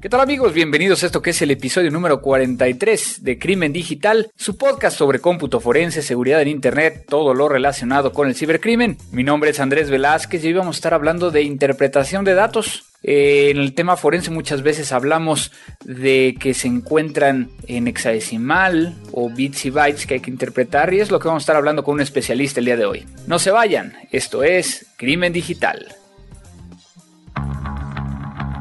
¿Qué tal amigos? Bienvenidos a esto que es el episodio número 43 de Crimen Digital, su podcast sobre cómputo forense, seguridad en Internet, todo lo relacionado con el cibercrimen. Mi nombre es Andrés Velázquez y hoy vamos a estar hablando de interpretación de datos. Eh, en el tema forense muchas veces hablamos de que se encuentran en hexadecimal o bits y bytes que hay que interpretar y es lo que vamos a estar hablando con un especialista el día de hoy. No se vayan, esto es Crimen Digital.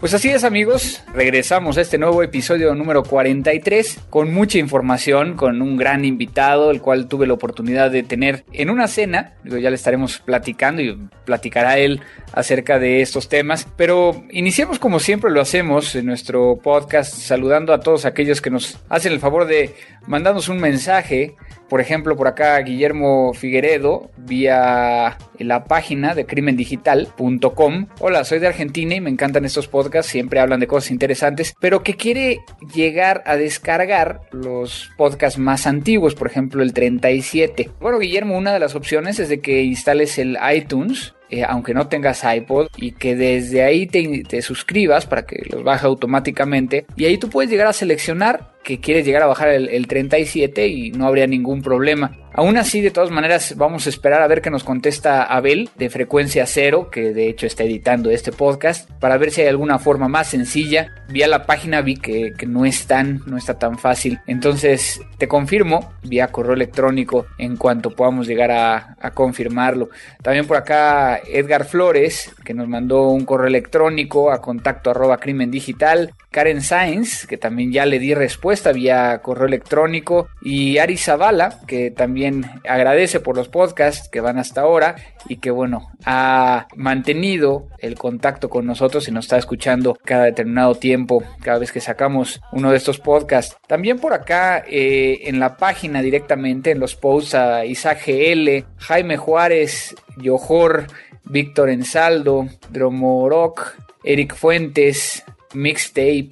Pues así es amigos, regresamos a este nuevo episodio número 43 con mucha información, con un gran invitado, el cual tuve la oportunidad de tener en una cena, ya le estaremos platicando y platicará él acerca de estos temas, pero iniciemos como siempre lo hacemos en nuestro podcast saludando a todos aquellos que nos hacen el favor de mandarnos un mensaje por ejemplo, por acá Guillermo Figueredo, vía la página de crimendigital.com. Hola, soy de Argentina y me encantan estos podcasts, siempre hablan de cosas interesantes, pero que quiere llegar a descargar los podcasts más antiguos, por ejemplo el 37. Bueno, Guillermo, una de las opciones es de que instales el iTunes eh, aunque no tengas iPod, y que desde ahí te, te, suscribas para que los baje automáticamente. Y ahí tú puedes llegar a seleccionar que quieres llegar a bajar el, el 37 y no habría ningún problema. Aún así, de todas maneras, vamos a esperar a ver qué nos contesta Abel de Frecuencia Cero, que de hecho está editando este podcast, para ver si hay alguna forma más sencilla. Vía la página vi que, no es tan, no está tan fácil. Entonces, te confirmo vía correo electrónico en cuanto podamos llegar a, confirmarlo. También por acá Edgar Flores, que nos mandó un correo electrónico a contacto digital. Karen Sainz, que también ya le di respuesta vía correo electrónico. Y Ari Zavala, que también agradece por los podcasts que van hasta ahora y que bueno, ha mantenido el contacto con nosotros y nos está escuchando cada determinado tiempo, cada vez que sacamos uno de estos podcasts. También por acá eh, en la página directamente, en los posts a Isaac GL, Jaime Juárez, Yojor, Víctor Ensaldo, Dromorok, Eric Fuentes, Mixtape,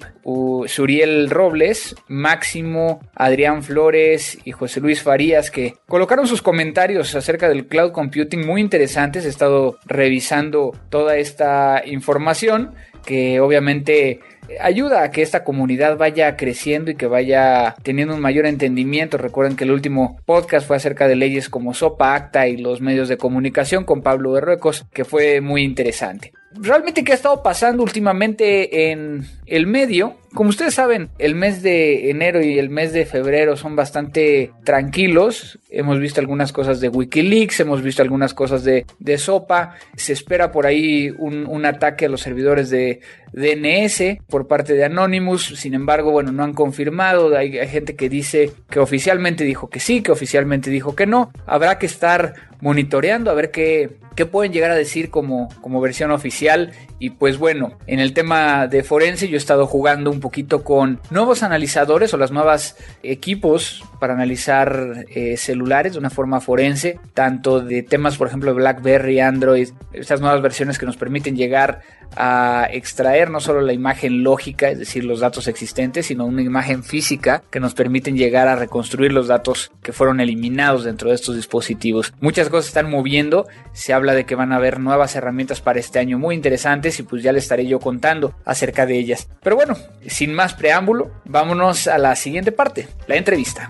Suriel Robles, Máximo, Adrián Flores y José Luis Farías que colocaron sus comentarios acerca del cloud computing muy interesantes. He estado revisando toda esta información que obviamente ayuda a que esta comunidad vaya creciendo y que vaya teniendo un mayor entendimiento. Recuerden que el último podcast fue acerca de leyes como SOPA, ACTA y los medios de comunicación con Pablo Berruecos, que fue muy interesante realmente qué ha estado pasando últimamente en el medio. Como ustedes saben, el mes de enero y el mes de febrero son bastante tranquilos. Hemos visto algunas cosas de Wikileaks, hemos visto algunas cosas de, de SOPA. Se espera por ahí un, un, ataque a los servidores de DNS por parte de Anonymous. Sin embargo, bueno, no han confirmado. Hay, gente que dice que oficialmente dijo que sí, que oficialmente dijo que no. Habrá que estar monitoreando a ver qué, qué pueden llegar a decir como, como versión oficial. Y pues bueno, en el tema de forense yo he estado jugando un poquito con nuevos analizadores o las nuevas equipos para analizar eh, celulares de una forma forense, tanto de temas por ejemplo de BlackBerry, Android, estas nuevas versiones que nos permiten llegar a extraer no solo la imagen lógica, es decir, los datos existentes, sino una imagen física que nos permiten llegar a reconstruir los datos que fueron eliminados dentro de estos dispositivos. Muchas cosas están moviendo, se habla de que van a haber nuevas herramientas para este año muy interesantes y pues ya les estaré yo contando acerca de ellas. Pero bueno, sin más preámbulo, vámonos a la siguiente parte, la entrevista.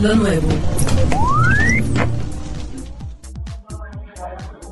Lo nuevo.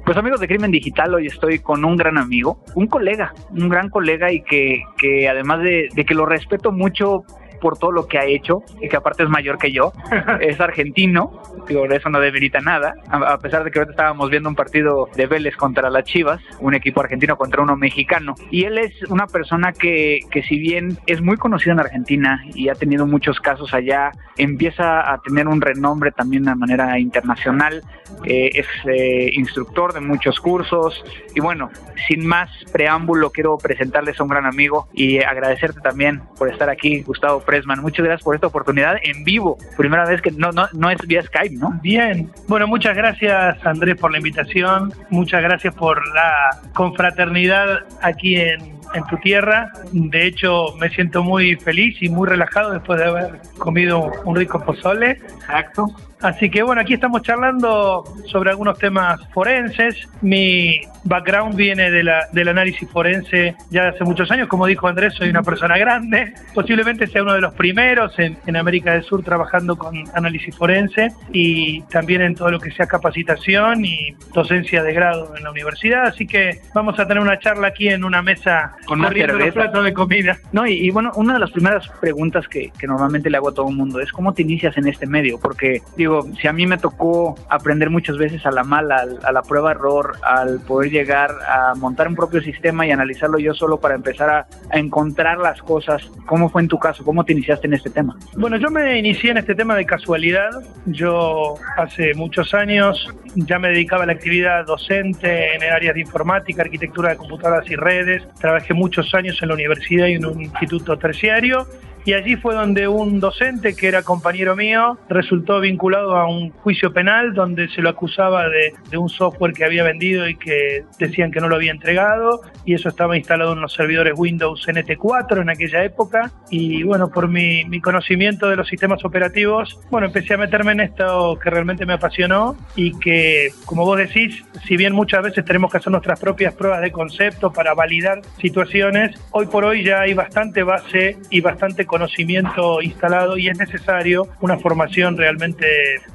Pues amigos de Crimen Digital, hoy estoy con un gran amigo, un colega, un gran colega y que, que además de, de que lo respeto mucho por todo lo que ha hecho y que aparte es mayor que yo. es argentino, digo, eso no demerita nada, a, pesar de que ahorita estábamos viendo un partido de Vélez contra las Chivas, un equipo argentino contra uno mexicano. Y él es una persona que, que si bien es muy conocido en Argentina y ha tenido muchos casos allá, empieza a tener un renombre también de manera internacional, eh, es eh, instructor de muchos cursos y bueno, sin más preámbulo quiero presentarles a un gran amigo y agradecerte también por estar aquí, Gustavo Muchas gracias por esta oportunidad en vivo, primera vez que no, no, no es vía Skype, ¿no? Bien, bueno, muchas gracias Andrés por la invitación, muchas gracias por la confraternidad aquí en en tu tierra. De hecho, me siento muy feliz y muy relajado después de haber comido un rico pozole. Exacto. Así que bueno, aquí estamos charlando sobre algunos temas forenses. Mi background viene de la, del análisis forense ya hace muchos años. Como dijo Andrés, soy una persona grande. Posiblemente sea uno de los primeros en, en América del Sur trabajando con análisis forense y también en todo lo que sea capacitación y docencia de grado en la universidad. Así que vamos a tener una charla aquí en una mesa con una cerveza. de comida. No, y, bueno, una de las primeras preguntas que, que normalmente le hago a todo el mundo es cómo te inicias en este medio, porque digo, si a mí me tocó aprender muchas veces a la mala, a la prueba error, al poder llegar a montar un propio sistema y analizarlo yo solo para empezar a, encontrar las cosas, ¿cómo fue en tu caso? ¿Cómo te iniciaste en este tema? Bueno, yo me inicié en este tema de casualidad. Yo hace muchos años ya me dedicaba a la actividad docente en áreas de informática, arquitectura de computadoras y redes. Trabajé muchos años en la universidad y en un instituto terciario y allí fue donde un docente que era compañero mío resultó vinculado a un juicio penal donde se lo acusaba de, un software que había vendido y que decían que no lo había entregado y eso estaba instalado en los servidores Windows NT4 en aquella época. Y bueno, por mi, mi conocimiento de los sistemas operativos, bueno, empecé a meterme en esto que realmente me apasionó y que, como vos decís, si bien muchas veces tenemos que hacer nuestras propias pruebas de concepto para validar situaciones, hoy por hoy ya hay bastante base y bastante conocimiento instalado y es necesario una formación realmente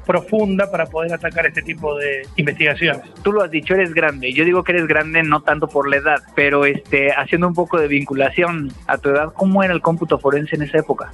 profunda para poder atacar este tipo de investigaciones. Tú lo has dicho, eres grande. Yo digo que eres grande no tanto por la edad, pero este, haciendo un poco de vinculación a tu edad, ¿cómo era el cómputo forense en esa época?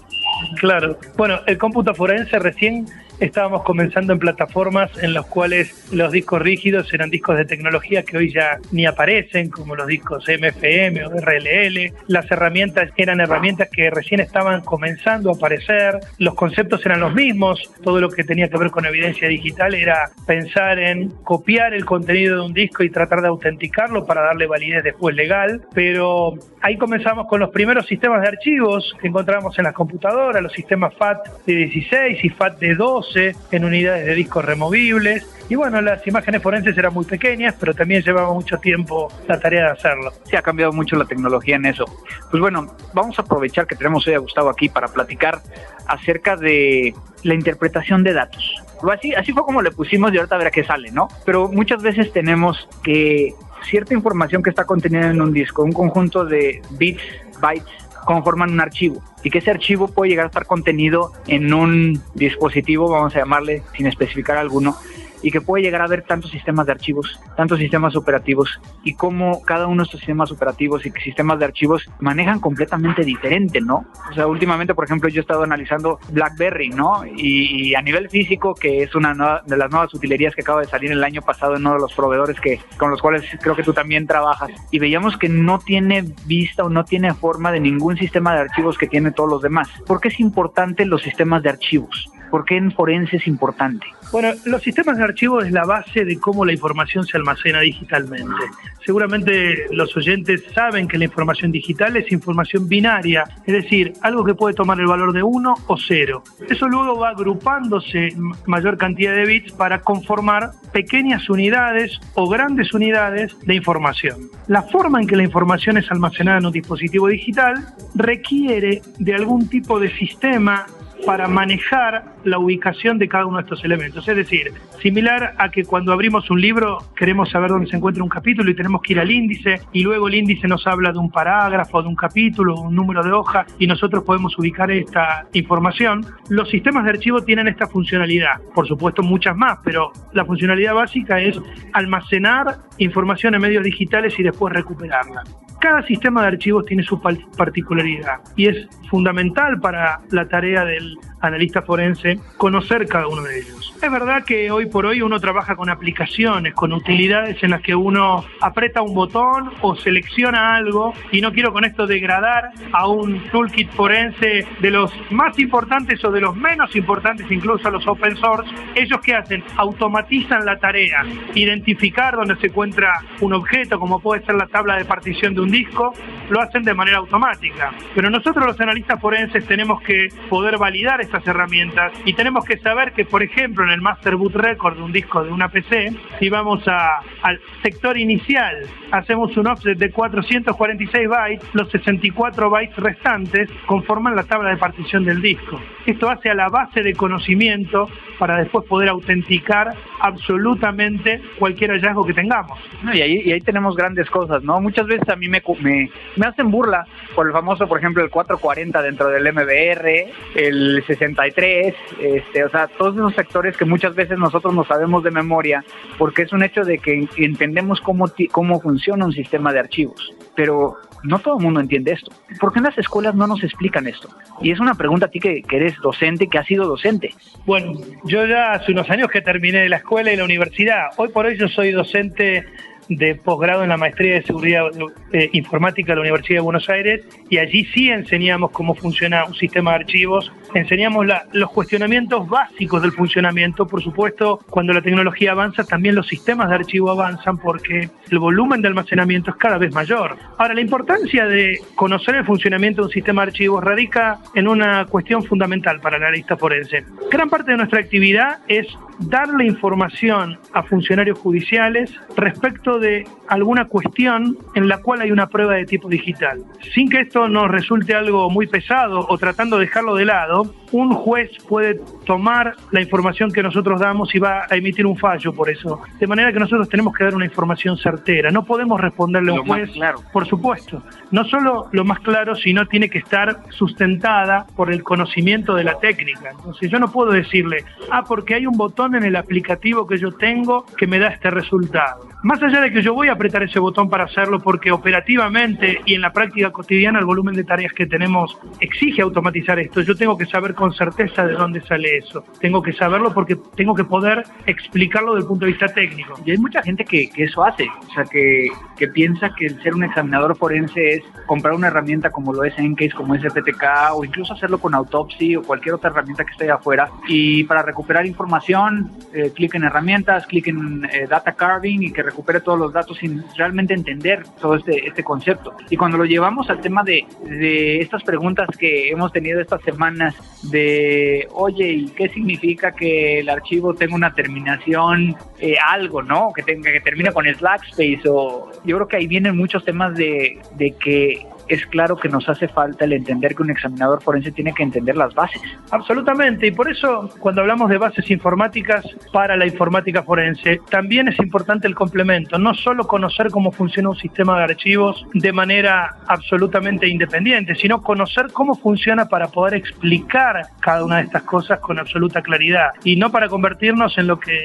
Claro. Bueno, el cómputo forense recién estábamos comenzando en plataformas en las cuales los discos rígidos eran discos de tecnología que hoy ya ni aparecen, como los discos MFM o RLL. Las herramientas eran herramientas que recién estaban comenzando a aparecer. Los conceptos eran los mismos. Todo lo que tenía que ver con evidencia digital era pensar en copiar el contenido de un disco y tratar de autenticarlo para darle validez después legal. Pero ahí comenzamos con los primeros sistemas de archivos que encontramos en las computadoras, los sistemas FAT de 16 y FAT de 2 en unidades de discos removibles. Y bueno, las imágenes forenses eran muy pequeñas, pero también llevaba mucho tiempo la tarea de hacerlo. Sí, ha cambiado mucho la tecnología en eso. Pues bueno, vamos a aprovechar que tenemos hoy a Gustavo aquí para platicar acerca de la interpretación de datos. Así, así fue como le pusimos y ahorita verá qué sale, ¿no? Pero muchas veces tenemos que cierta información que está contenida en un disco, un conjunto de bits, bytes, conforman un archivo. Y que ese archivo puede llegar a estar contenido en un dispositivo, vamos a llamarle sin especificar alguno, y que puede llegar a haber tantos sistemas de archivos, tantos sistemas operativos y cómo cada uno de estos sistemas operativos y sistemas de archivos manejan completamente diferente, ¿no? O sea, últimamente, por ejemplo, yo he estado analizando BlackBerry, ¿no? Y, a nivel físico, que es una de las nuevas utilerías que acaba de salir el año pasado en uno de los proveedores que con los cuales creo que tú también trabajas y veíamos que no tiene vista o no tiene forma de ningún sistema de archivos que tiene todos los demás. ¿Por qué es importante los sistemas de archivos? ¿Por qué en forense es importante? Bueno, los sistemas de archivo es la base de cómo la información se almacena digitalmente. Seguramente los oyentes saben que la información digital es información binaria, es decir, algo que puede tomar el valor de 1 o 0. Eso luego va agrupándose mayor cantidad de bits para conformar pequeñas unidades o grandes unidades de información. La forma en que la información es almacenada en un dispositivo digital requiere de algún tipo de sistema para manejar la ubicación de cada uno de estos elementos. Es decir, similar a que cuando abrimos un libro queremos saber dónde se encuentra un capítulo y tenemos que ir al índice y luego el índice nos habla de un parágrafo, de un capítulo, un número de hoja y nosotros podemos ubicar esta información. Los sistemas de archivo tienen esta funcionalidad, por supuesto muchas más, pero la funcionalidad básica es almacenar información en medios digitales y después recuperarla. Cada sistema de archivos tiene su particularidad y es fundamental para la tarea del analista forense conocer cada uno de ellos. Es verdad que hoy por hoy uno trabaja con aplicaciones, con utilidades en las que uno aprieta un botón o selecciona algo y no quiero con esto degradar a un toolkit forense de los más importantes o de los menos importantes, incluso a los open source. Ellos que hacen automatizan la tarea, identificar dónde se encuentra un objeto, como puede ser la tabla de partición de un disco, lo hacen de manera automática. Pero nosotros los analistas forenses tenemos que poder validar estas herramientas y tenemos que saber que, por ejemplo, en el master boot record de un disco de una PC, si vamos a, al sector inicial, hacemos un offset de 446 bytes, los 64 bytes restantes conforman la tabla de partición del disco. Esto hace a la base de conocimiento para después poder autenticar absolutamente cualquier hallazgo que tengamos. y, ahí, y ahí tenemos grandes cosas, ¿no? Muchas veces a mí me, me, me hacen burla por el famoso, por ejemplo, el 440 dentro del MBR, el 63, este, o sea, todos esos sectores que muchas veces nosotros no sabemos de memoria, porque es un hecho de que entendemos cómo, cómo funciona un sistema de archivos. Pero no todo el mundo entiende esto. ¿Por qué en las escuelas no nos explican esto? Y es una pregunta a ti que, que, eres docente, que has sido docente. Bueno, yo ya hace unos años que terminé la escuela y la universidad. Hoy por hoy yo soy docente de posgrado en la maestría de seguridad eh, informática de la Universidad de Buenos Aires y allí sí enseñamos cómo funciona un sistema de archivos, enseñamos los cuestionamientos básicos del funcionamiento, por supuesto, cuando la tecnología avanza también los sistemas de archivo avanzan porque el volumen de almacenamiento es cada vez mayor. Ahora, la importancia de conocer el funcionamiento de un sistema de archivos radica en una cuestión fundamental para la analista forense. Gran parte de nuestra actividad es darle información a funcionarios judiciales respecto de alguna cuestión en la cual hay una prueba de tipo digital. Sin que esto nos resulte algo muy pesado o tratando de dejarlo de lado, un juez puede tomar la información que nosotros damos y va a emitir un fallo por eso. De manera que nosotros tenemos que dar una información certera. No podemos responderle a un juez, claro. por supuesto. No solo lo más claro, sino tiene que estar sustentada por el conocimiento de la técnica. Entonces yo no puedo decirle, ah, porque hay un botón en el aplicativo que yo tengo que me da este resultado. Más allá de que yo voy a apretar ese botón para hacerlo porque operativamente y en la práctica cotidiana el volumen de tareas que tenemos exige automatizar esto, yo tengo que saber con certeza de dónde sale eso. Tengo que saberlo porque tengo que poder explicarlo desde el punto de vista técnico. Y hay mucha gente que, eso hace, o sea, que, que, piensa que el ser un examinador forense es comprar una herramienta como lo es Encase, como es FTK, o incluso hacerlo con Autopsy o cualquier otra herramienta que esté afuera. Y para recuperar información, eh, clic en herramientas, clic en eh, Data Carving y que recupere todos los datos sin realmente entender todo este, este concepto. Y cuando lo llevamos al tema de, de estas preguntas que hemos tenido estas semanas de, oye, ¿y qué significa que el archivo tenga una terminación, eh, algo, ¿no? Que tenga que termine con el space o yo creo que ahí vienen muchos temas de, de que es claro que nos hace falta el entender que un examinador forense tiene que entender las bases. Absolutamente, y por eso cuando hablamos de bases informáticas para la informática forense, también es importante el complemento, no solo conocer cómo funciona un sistema de archivos de manera absolutamente independiente, sino conocer cómo funciona para poder explicar cada una de estas cosas con absoluta claridad y no para convertirnos en lo que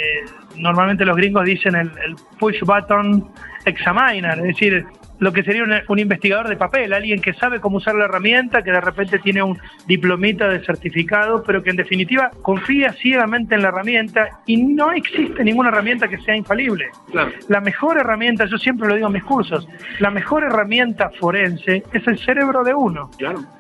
normalmente los gringos dicen el, push button examiner, es decir, lo que sería un, investigador de papel, alguien que sabe cómo usar la herramienta, que de repente tiene un diplomita de certificado, pero que en definitiva confía ciegamente en la herramienta y no existe ninguna herramienta que sea infalible. La mejor herramienta, yo siempre lo digo en mis cursos, la mejor herramienta forense es el cerebro de uno.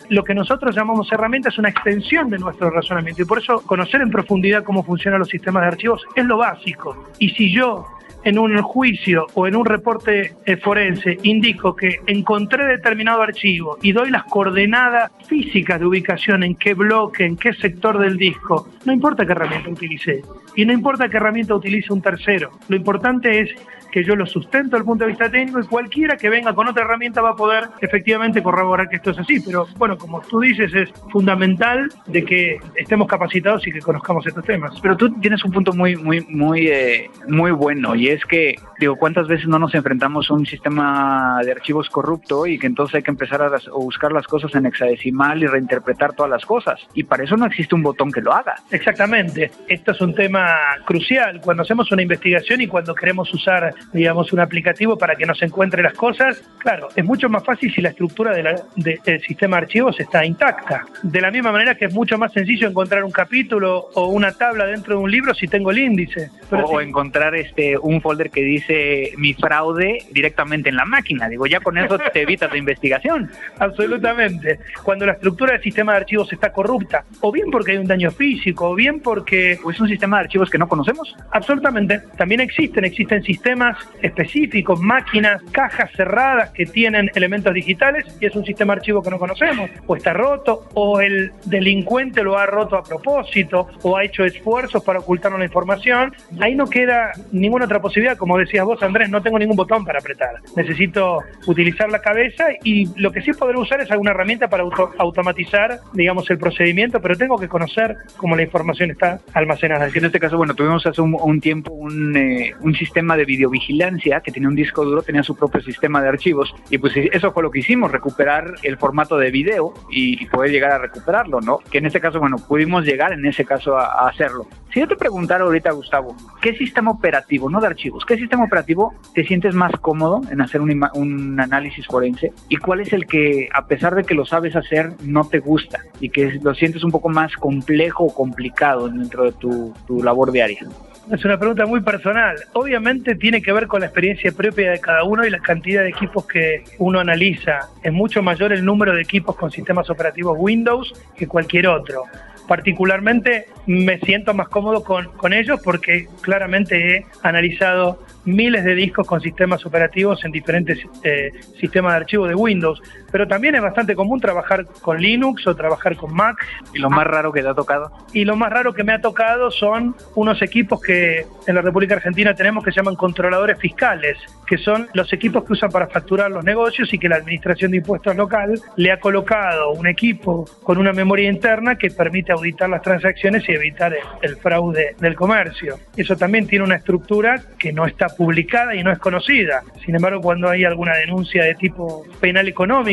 Lo que nosotros llamamos herramienta es una extensión de nuestro razonamiento y por eso conocer en profundidad cómo funcionan los sistemas de archivos es lo básico. Y si yo en un juicio o en un reporte eh, forense indico que encontré determinado archivo y doy las coordenadas físicas de ubicación en qué bloque, en qué sector del disco, no importa qué herramienta utilice. Y no importa qué herramienta utilice un tercero, lo importante es que yo lo sustento desde el punto de vista técnico y cualquiera que venga con otra herramienta va a poder efectivamente corroborar que esto es así. Pero bueno, como tú dices, es fundamental de que estemos capacitados y que conozcamos estos temas. Pero tú tienes un punto muy, muy, muy, eh, muy bueno y es que, digo, ¿cuántas veces no nos enfrentamos a un sistema de archivos corrupto y que entonces hay que empezar a, buscar las cosas en hexadecimal y reinterpretar todas las cosas? Y para eso no existe un botón que lo haga. Exactamente. Esto es un tema crucial. Cuando hacemos una investigación y cuando queremos usar, digamos, un aplicativo para que nos encuentre las cosas, claro, es mucho más fácil si la estructura del sistema de archivos está intacta. De la misma manera que es mucho más sencillo encontrar un capítulo o una tabla dentro de un libro si tengo el índice. o encontrar este un folder que dice mi fraude directamente en la máquina. Digo, ya con eso te evitas la investigación. Absolutamente. Cuando la estructura del sistema de archivos está corrupta, o bien porque hay un daño físico, o bien porque... ¿O es un sistema de archivos que no conocemos? Absolutamente. También existen, existen sistemas específicos, máquinas, cajas cerradas que tienen elementos digitales y es un sistema archivo que no conocemos. O está roto, o el delincuente lo ha roto a propósito, o ha hecho esfuerzos para ocultarnos la información. Ahí no queda ninguna otra posibilidad. Como decías vos, Andrés, no tengo ningún botón para apretar. Necesito utilizar la cabeza y lo que sí podré usar es alguna herramienta para automatizar, digamos, el procedimiento, pero tengo que conocer cómo la información está almacenada. En este caso, bueno, tuvimos hace un, tiempo un, eh, un sistema de videovigilancia que tenía un disco duro, tenía su propio sistema de archivos y pues eso fue lo que hicimos, recuperar el formato de video y, poder llegar a recuperarlo, ¿no? Que en este caso, bueno, pudimos llegar en ese caso a, a hacerlo. Si yo te preguntara ahorita, Gustavo, ¿qué sistema operativo, no de archivos, qué sistema operativo te sientes más cómodo en hacer un, un análisis forense y cuál es el que, a pesar de que lo sabes hacer, no te gusta y que lo sientes un poco más complejo o complicado dentro de tu, tu labor diaria? Es una pregunta muy personal. Obviamente tiene que ver con la experiencia propia de cada uno y la cantidad de equipos que uno analiza. Es mucho mayor el número de equipos con sistemas operativos Windows que cualquier otro particularmente me siento más cómodo con, ellos porque claramente he analizado miles de discos con sistemas operativos en diferentes eh, sistemas de archivo de Windows, pero también es bastante común trabajar con Linux o trabajar con Mac. ¿Y lo más raro que te ha tocado? Y lo más raro que me ha tocado son unos equipos que en la República Argentina tenemos que se llaman controladores fiscales, que son los equipos que usan para facturar los negocios y que la Administración de Impuestos local le ha colocado un equipo con una memoria interna que permite auditar las transacciones y evitar el fraude del comercio. Eso también tiene una estructura que no está publicada y no es conocida. Sin embargo, cuando hay alguna denuncia de tipo penal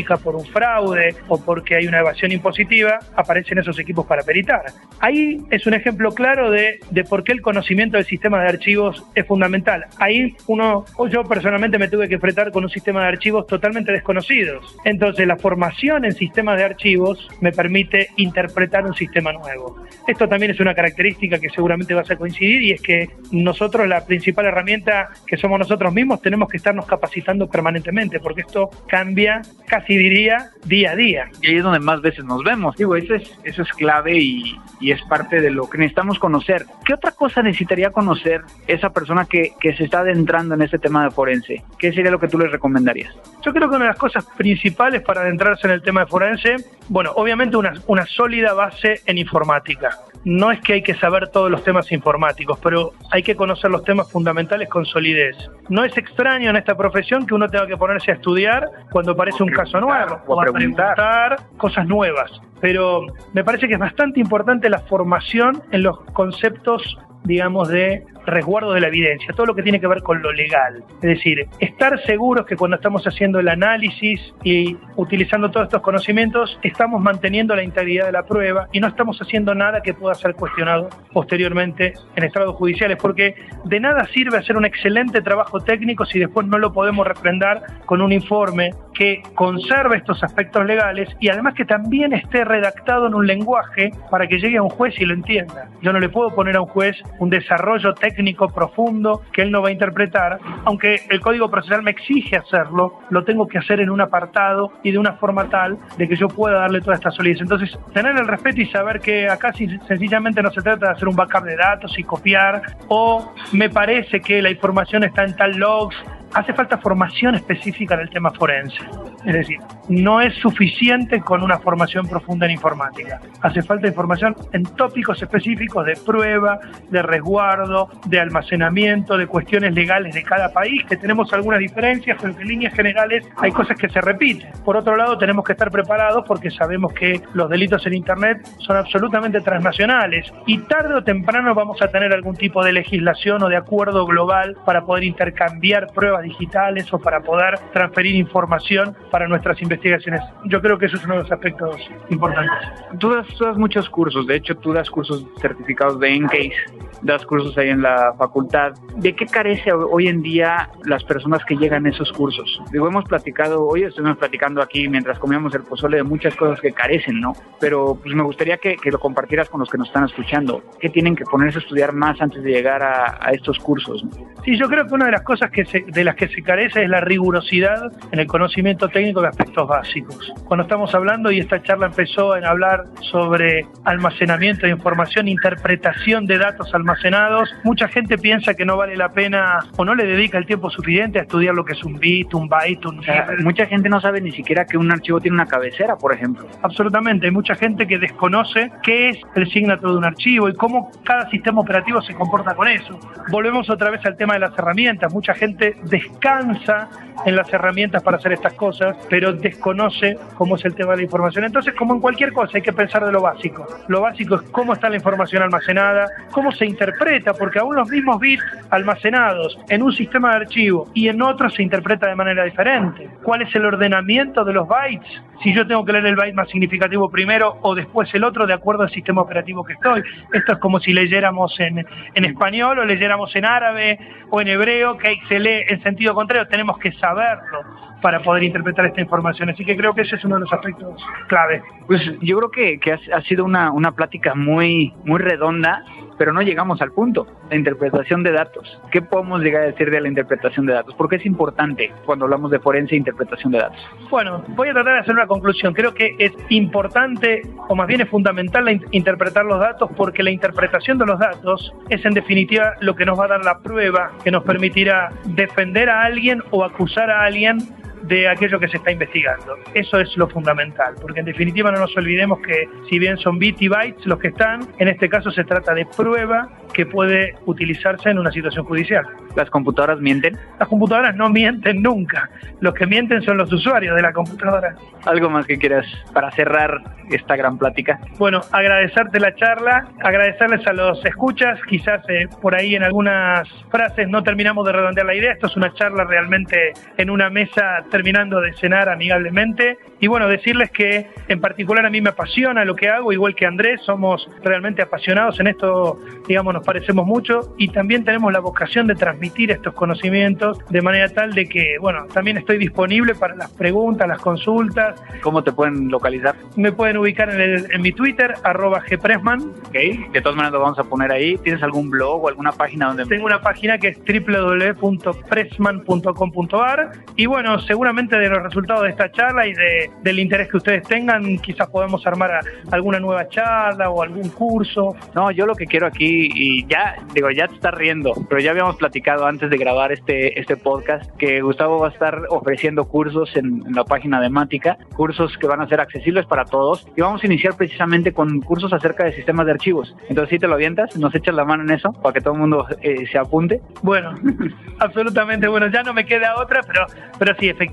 económica por un fraude o porque hay una evasión impositiva, aparecen esos equipos para peritar. Ahí es un ejemplo claro de, de por qué el conocimiento del sistema de archivos es fundamental. Ahí uno, o yo personalmente me tuve que enfrentar con un sistema de archivos totalmente desconocidos. Entonces, la formación en sistemas de archivos me permite interpretar un sistema nuevo. Esto también es una característica que seguramente vas a coincidir y es que nosotros la principal herramienta que somos nosotros mismos, tenemos que estarnos capacitando permanentemente, porque esto cambia, casi diría, día a día. Y ahí es donde más veces nos vemos. Digo, eso es, eso es clave y, y es parte de lo que necesitamos conocer. ¿Qué otra cosa necesitaría conocer esa persona que, que se está adentrando en este tema de forense? ¿Qué sería lo que tú les recomendarías? Yo creo que una de las cosas principales para adentrarse en el tema de forense, bueno, obviamente una, una sólida base en informática no es que hay que saber todos los temas informáticos, pero hay que conocer los temas fundamentales con solidez. No es extraño en esta profesión que uno tenga que ponerse a estudiar cuando aparece un caso nuevo o a preguntar cosas nuevas. Pero me parece que es bastante importante la formación en los conceptos digamos, de resguardo de la evidencia, todo lo que tiene que ver con lo legal. Es decir, estar seguros que cuando estamos haciendo el análisis y utilizando todos estos conocimientos, estamos manteniendo la integridad de la prueba y no estamos haciendo nada que pueda ser cuestionado posteriormente en estrados judiciales, porque de nada sirve hacer un excelente trabajo técnico si después no lo podemos refrendar con un informe que conserve estos aspectos legales y además que también esté redactado en un lenguaje para que llegue a un juez y lo entienda. Yo no le puedo poner a un juez un desarrollo técnico profundo que él no va a interpretar, aunque el Código Procesal me exige hacerlo, lo tengo que hacer en un apartado y de una forma tal de que yo pueda darle toda esta solidez. Entonces, tener el respeto y saber que acá sencillamente no se trata de hacer un backup de datos y copiar, o me parece que la información está en tal logs, hace falta formación específica en el tema forense. Es decir, no es suficiente con una formación profunda en informática. Hace falta información en tópicos específicos de prueba, de resguardo, de almacenamiento, de cuestiones legales de cada país, que tenemos algunas diferencias, pero en líneas generales hay cosas que se repiten. Por otro lado, tenemos que estar preparados porque sabemos que los delitos en Internet son absolutamente transnacionales y tarde o temprano vamos a tener algún tipo de legislación o de acuerdo global para poder intercambiar pruebas digitales o para poder transferir información para nuestras investigaciones. Yo creo que eso es uno de los aspectos importantes. Tú das, muchos cursos, de hecho tú das cursos certificados de Encase, das cursos ahí en la facultad. ¿De qué carece hoy en día las personas que llegan a esos cursos? Digo, hemos platicado, hoy estuvimos platicando aquí mientras comíamos el pozole de muchas cosas que carecen, ¿no? Pero pues me gustaría que, lo compartieras con los que nos están escuchando. ¿Qué tienen que ponerse a estudiar más antes de llegar a, estos cursos? Sí, yo creo que una de las cosas que de las que se carece es la rigurosidad en el conocimiento técnico de aspectos básicos. Cuando estamos hablando, y esta charla empezó en hablar sobre almacenamiento de información, interpretación de datos almacenados, mucha gente piensa que no vale la pena o no le dedica el tiempo suficiente a estudiar lo que es un bit, un byte, un... mucha gente no sabe ni siquiera que un archivo tiene una cabecera, por ejemplo. Absolutamente, hay mucha gente que desconoce qué es el signature de un archivo y cómo cada sistema operativo se comporta con eso. Volvemos otra vez al tema de las herramientas. Mucha gente descansa en las herramientas para hacer estas cosas, pero desconoce cómo es el tema de la información. Entonces, como en cualquier cosa, hay que pensar de lo básico. Lo básico es cómo está la información almacenada, cómo se interpreta, porque aún los mismos bits almacenados en un sistema de archivo y en otro se interpreta de manera diferente. ¿Cuál es el ordenamiento de los bytes? Si yo tengo que leer el byte más significativo primero o después el otro, de acuerdo al sistema operativo que estoy. Esto es como si leyéramos en, en español o leyéramos en árabe o en hebreo, que se lee en sentido contrario. Tenemos que saberlo para poder interpretar esta información. Así que creo que ese es uno de los aspectos clave. Pues yo creo que, que ha, sido una, una plática muy, muy redonda, pero no llegamos al punto, la interpretación de datos. ¿Qué podemos llegar a decir de la interpretación de datos? ¿Por qué es importante cuando hablamos de forense e interpretación de datos? Bueno, voy a tratar de hacer una conclusión. Creo que es importante, o más bien es fundamental, la interpretar los datos porque la interpretación de los datos es en definitiva lo que nos va a dar la prueba que nos permitirá defender a alguien o acusar a alguien de aquello que se está investigando. Eso es lo fundamental, porque en definitiva no nos olvidemos que si bien son bits y bytes los que están, en este caso se trata de prueba que puede utilizarse en una situación judicial. ¿Las computadoras mienten? Las computadoras no mienten nunca. Los que mienten son los usuarios de la computadora. ¿Algo más que quieras para cerrar esta gran plática? Bueno, agradecerte la charla, agradecerles a los escuchas, quizás eh, por ahí en algunas frases no terminamos de redondear la idea, esto es una charla realmente en una mesa terminando de cenar amigablemente y bueno, decirles que en particular a mí me apasiona lo que hago, igual que Andrés, somos realmente apasionados en esto, digamos, nos parecemos mucho y también tenemos la vocación de transmitir estos conocimientos de manera tal de que, bueno, también estoy disponible para las preguntas, las consultas. ¿Cómo te pueden localizar? Me pueden ubicar en, mi Twitter, arroba gpressman. Ok, de todas maneras lo vamos a poner ahí. ¿Tienes algún blog o alguna página donde...? Tengo una página que es www.pressman.com.ar y bueno, seguramente de los resultados de esta charla y de, del interés que ustedes tengan, quizás podemos armar alguna nueva charla o algún curso. No, yo lo que quiero aquí, y ya, digo, ya te estás riendo, pero ya habíamos platicado antes de grabar este, este podcast que Gustavo va a estar ofreciendo cursos en, la página de Mática, cursos que van a ser accesibles para todos y vamos a iniciar precisamente con cursos acerca de sistemas de archivos. Entonces, si te lo avientas, nos echas la mano en eso para que todo el mundo eh, se apunte. Bueno, absolutamente, bueno, ya no me queda otra, pero, pero sí, efectivamente,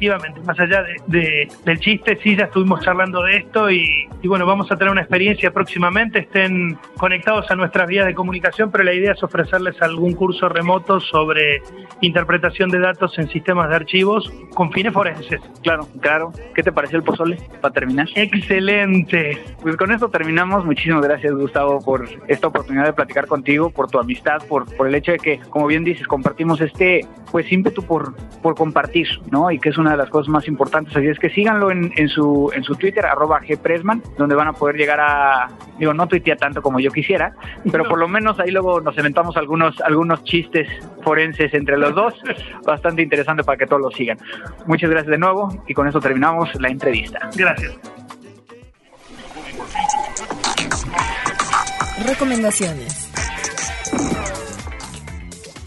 más allá de, del chiste, sí, ya estuvimos charlando de esto y, y bueno, vamos a tener una experiencia próximamente, estén conectados a nuestras vías de comunicación, pero la idea es ofrecerles algún curso remoto sobre interpretación de datos en sistemas de archivos con fines forenses. Claro, claro. ¿Qué te pareció el pozole para terminar? Excelente. Pues con esto terminamos. Muchísimas gracias, Gustavo, por esta oportunidad de platicar contigo, por tu amistad, por, por el hecho de que, como bien dices, compartimos este pues ímpetu por, por compartir, ¿no? Y que es una de las cosas más importantes. Así es que síganlo en, en su, en su Twitter, arroba gpressman, donde van a poder llegar a, digo, no tuitea tanto como yo quisiera, pero por lo menos ahí luego nos inventamos algunos, algunos chistes forenses entre los dos, bastante interesante para que todos lo sigan. Muchas gracias de nuevo y con eso terminamos la entrevista. Gracias. Recomendaciones.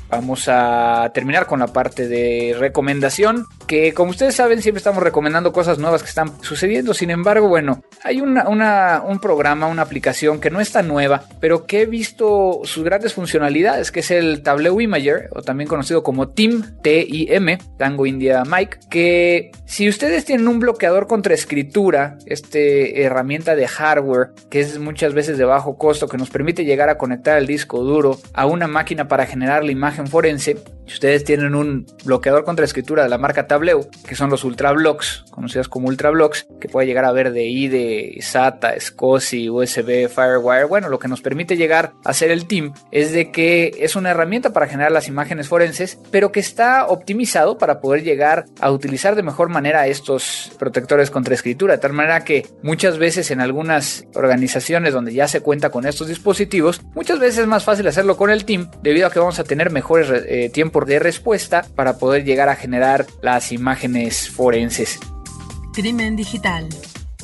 vamos a terminar con la parte de recomendación, que como ustedes saben siempre estamos recomendando cosas nuevas que están sucediendo, sin embargo, bueno, hay una, un programa, una aplicación que no está nueva, pero que he visto sus grandes funcionalidades, que es el Tableau Imager, o también conocido como TIM, T-I-M, Tango India Mike, que si ustedes tienen un bloqueador contra escritura, este herramienta de hardware, que es muchas veces de bajo costo, que nos permite llegar a conectar el disco duro a una máquina para generar la imagen forense, si ustedes tienen un bloqueador contra escritura de la marca Tableau, que son los Ultrablocks, conocidos como Ultrablocks, que puede llegar a ver de IDE, SATA, SCSI, USB, Firewire, bueno, lo que nos permite llegar a hacer el team es de que es una herramienta para generar las imágenes forenses, pero que está optimizado para poder llegar a utilizar de mejor manera estos protectores contra escritura, de tal manera que muchas veces en algunas organizaciones donde ya se cuenta con estos dispositivos, muchas veces es más fácil hacerlo con el team debido a que vamos a tener mejores eh, tiempos de respuesta para poder llegar a generar las imágenes forenses. Crimen digital.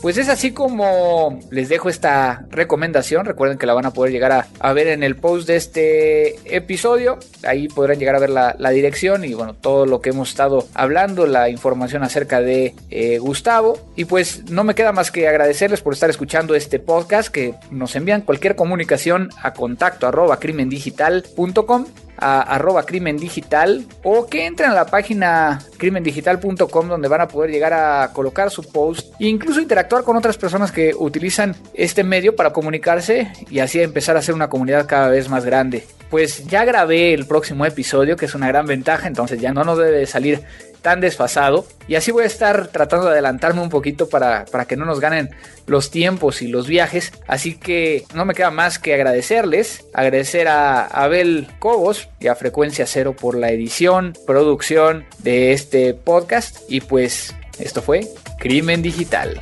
Pues es así como les dejo esta recomendación. Recuerden que la van a poder llegar a, ver en el post de este episodio. Ahí podrán llegar a ver la, dirección y bueno, todo lo que hemos estado hablando, la información acerca de eh, Gustavo. Y pues no me queda más que agradecerles por estar escuchando este podcast, que nos envían cualquier comunicación a contacto arroba crimendigital.com a arroba crimen digital o que entren a la página crimendigital.com donde van a poder llegar a colocar su post e incluso interactuar con otras personas que utilizan este medio para comunicarse y así empezar a hacer una comunidad cada vez más grande. Pues ya grabé el próximo episodio que es una gran ventaja entonces ya no nos debe salir tan desfasado. Y así voy a estar tratando de adelantarme un poquito para, para que no nos ganen los tiempos y los viajes. Así que no me queda más que agradecerles. Agradecer a Abel Cobos y a Frecuencia Cero por la edición, producción de este podcast. Y pues esto fue Crimen Digital.